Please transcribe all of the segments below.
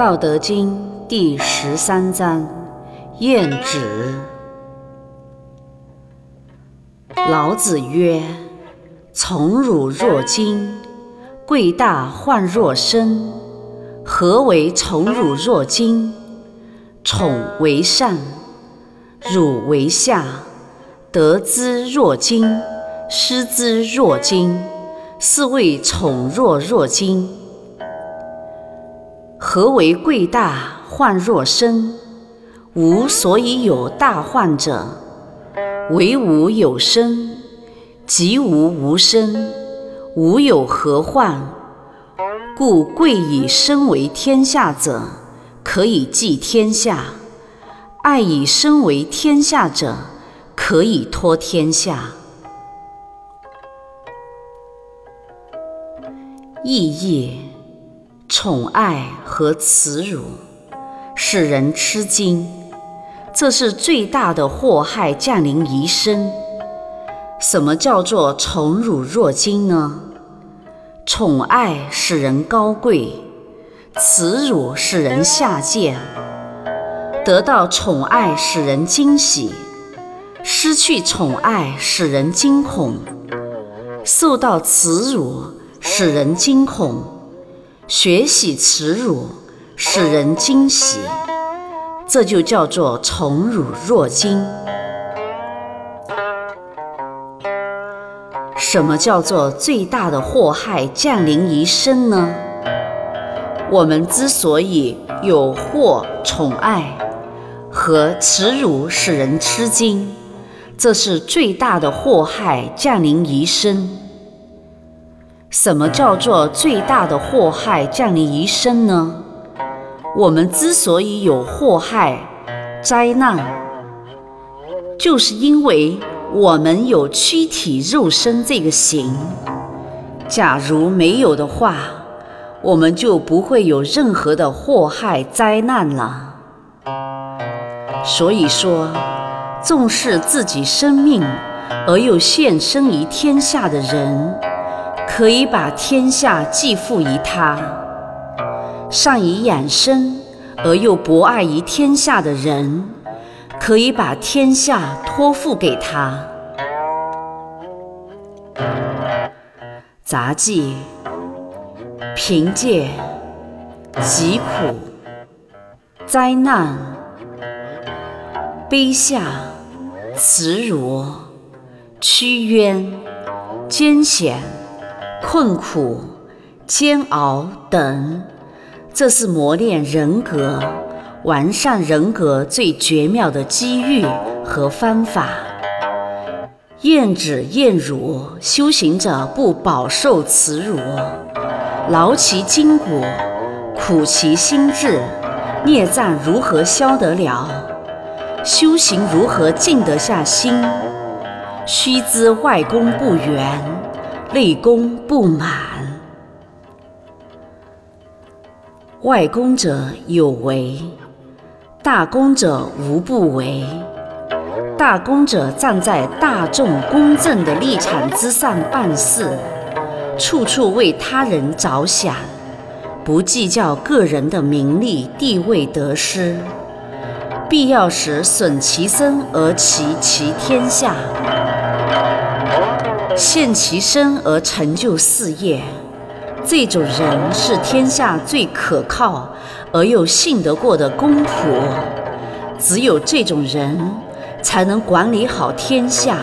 道德经第十三章：晏子。老子曰：“宠辱若惊，贵大患若身。何为宠辱若惊？宠为上，辱为下。得之若惊，失之若惊，是谓宠弱若惊。何为贵大患若身？吾所以有大患者，唯吾有身，及吾无身，吾有何患？故贵以身为天下者，可以寄天下；爱以身为天下者，可以托天下。意义：宠爱和耻辱，使人吃惊，这是最大的祸害降临一身。什么叫做宠辱若惊呢？宠爱使人高贵，耻辱使人下贱。得到宠爱使人惊喜，失去宠爱使人惊恐，受到耻辱使人惊恐，学习耻辱使人惊喜。这就叫做宠辱若惊。什么叫做最大的祸害降临一身呢？我们之所以有祸宠爱和耻辱使人吃惊，这是最大的祸害降临一身。什么叫做最大的祸害降临一身呢？我们之所以有祸害灾难，就是因为。我们有躯体肉身这个形，假如没有的话，我们就不会有任何的祸害灾难了。所以说，重视自己生命而又献身于天下的人，可以把天下寄付于他；善于养生而又博爱于天下的人。可以把天下托付给他。杂技、贫贱、疾苦、灾难、卑下、耻辱、屈冤、艰险、困苦、煎熬等，这是磨练人格。完善人格最绝妙的机遇和方法。厌止厌辱，修行者不饱受耻辱，劳其筋骨，苦其心志，孽障如何消得了？修行如何静得下心？须知外功不圆，内功不满。外功者有为。大功者无不为，大功者站在大众公正的立场之上办事，处处为他人着想，不计较个人的名利地位得失，必要时损其身而齐其天下，献其身而成就事业。这种人是天下最可靠而又信得过的公仆，只有这种人才能管理好天下。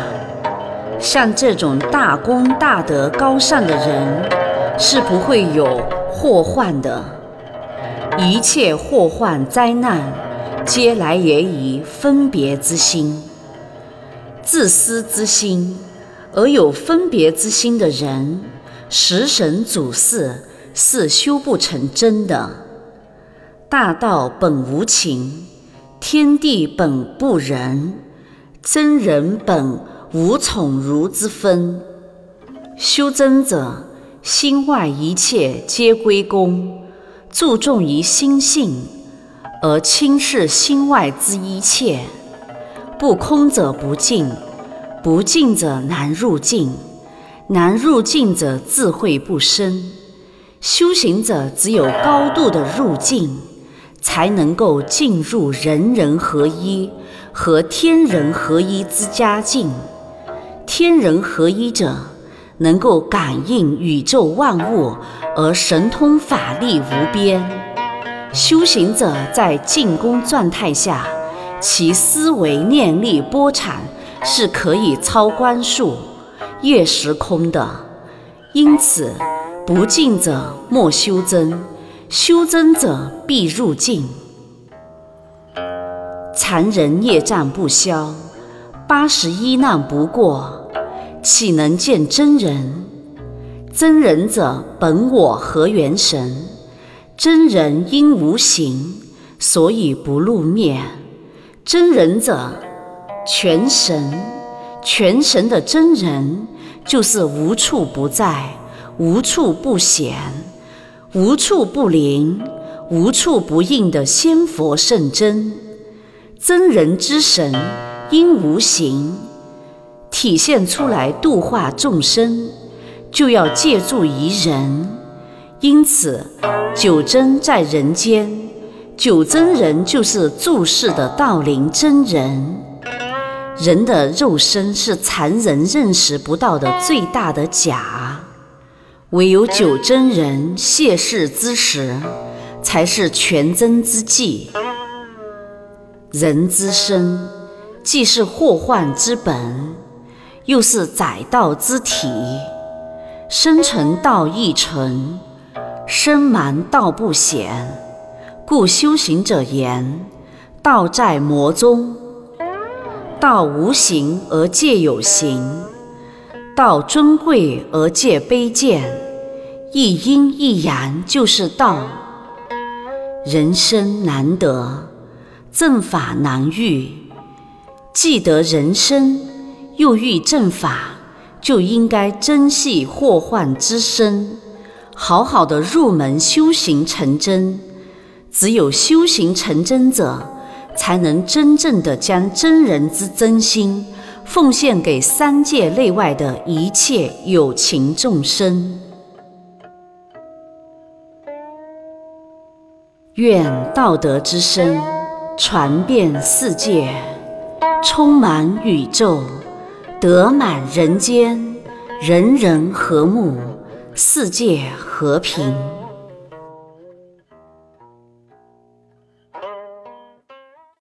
像这种大功大德、高尚的人，是不会有祸患的。一切祸患灾难，皆来源于分别之心、自私之心，而有分别之心的人。食神主事是修不成真的。大道本无情，天地本不仁，真人本无宠辱之分。修真者心外一切皆归公，注重于心性，而轻视心外之一切。不空者不净，不净者难入境。难入境者，智慧不深。修行者只有高度的入境，才能够进入人人合一和天人合一之佳境。天人合一者，能够感应宇宙万物而神通法力无边。修行者在进功状态下，其思维念力波产是可以超观数、越时空的。因此，不进者莫修真，修真者必入境。残人业障不消，八十一难不过，岂能见真人？真人者，本我合元神。真人因无形，所以不露面。真人者，全神，全神的真人，就是无处不在，无处不显，无处不灵，无处不应的仙佛圣真。真人之神因无形，体现出来度化众生，就要借助于人。因此，九真在人间，九真人就是注世的道灵真人。人的肉身是残人认识不到的最大的假，唯有九真人谢世之时，才是全真之际。人之身，既是祸患之本，又是载道之体。生成道亦存。身蛮道不显，故修行者言：道在魔中。道无形而借有形，道尊贵而借卑贱，一阴一阳就是道。人生难得，正法难遇。既得人生，又遇正法，就应该珍惜祸患之身。好好的入门修行成真，只有修行成真者，才能真正的将真人之真心奉献给三界内外的一切有情众生。愿道德之声传遍世界，充满宇宙，得满人间，人人和睦。世界和平。